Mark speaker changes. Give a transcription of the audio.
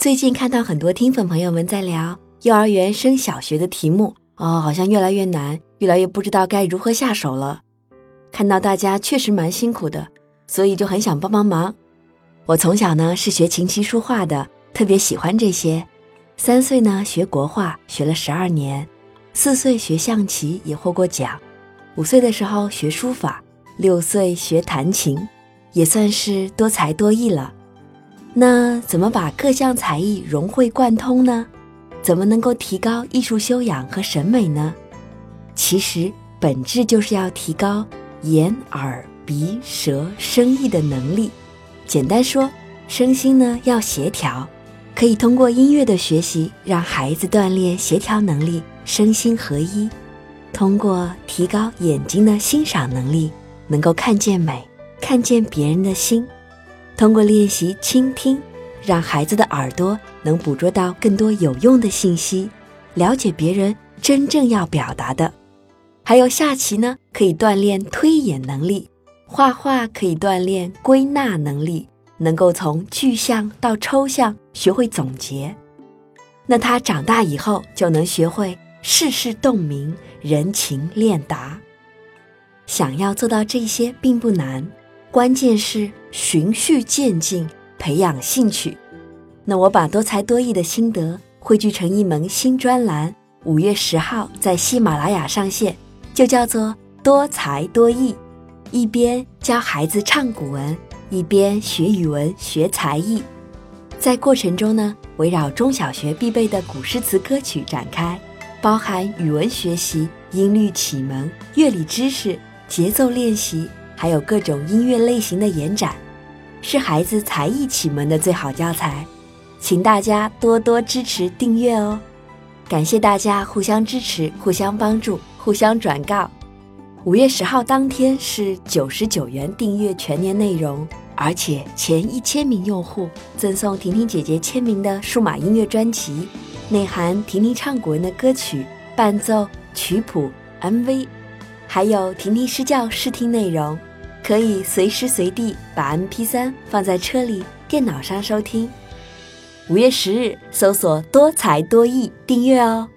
Speaker 1: 最近看到很多听粉朋友们在聊幼儿园升小学的题目哦，好像越来越难，越来越不知道该如何下手了。看到大家确实蛮辛苦的，所以就很想帮帮忙。我从小呢是学琴棋书画的，特别喜欢这些。三岁呢学国画，学了十二年；四岁学象棋，也获过奖；五岁的时候学书法，六岁学弹琴，也算是多才多艺了。那怎么把各项才艺融会贯通呢？怎么能够提高艺术修养和审美呢？其实本质就是要提高眼、耳、鼻、舌、声、意的能力。简单说，身心呢要协调，可以通过音乐的学习，让孩子锻炼协调能力，身心合一；通过提高眼睛的欣赏能力，能够看见美，看见别人的心；通过练习倾听，让孩子的耳朵能捕捉到更多有用的信息，了解别人真正要表达的；还有下棋呢，可以锻炼推演能力。画画可以锻炼归纳能力，能够从具象到抽象学会总结。那他长大以后就能学会世事洞明、人情练达。想要做到这些并不难，关键是循序渐进，培养兴趣。那我把多才多艺的心得汇聚成一门新专栏，五月十号在喜马拉雅上线，就叫做多才多艺。一边教孩子唱古文，一边学语文、学才艺，在过程中呢，围绕中小学必备的古诗词歌曲展开，包含语文学习、音律启蒙、乐理知识、节奏练习，还有各种音乐类型的延展，是孩子才艺启蒙的最好教材，请大家多多支持订阅哦！感谢大家互相支持、互相帮助、互相转告。五月十号当天是九十九元订阅全年内容，而且前一千名用户赠送婷婷姐姐签名的数码音乐专辑，内含婷婷唱古文的歌曲伴奏、曲谱、MV，还有婷婷施教试听内容，可以随时随地把 MP3 放在车里、电脑上收听。五月十日搜索“多才多艺”订阅哦。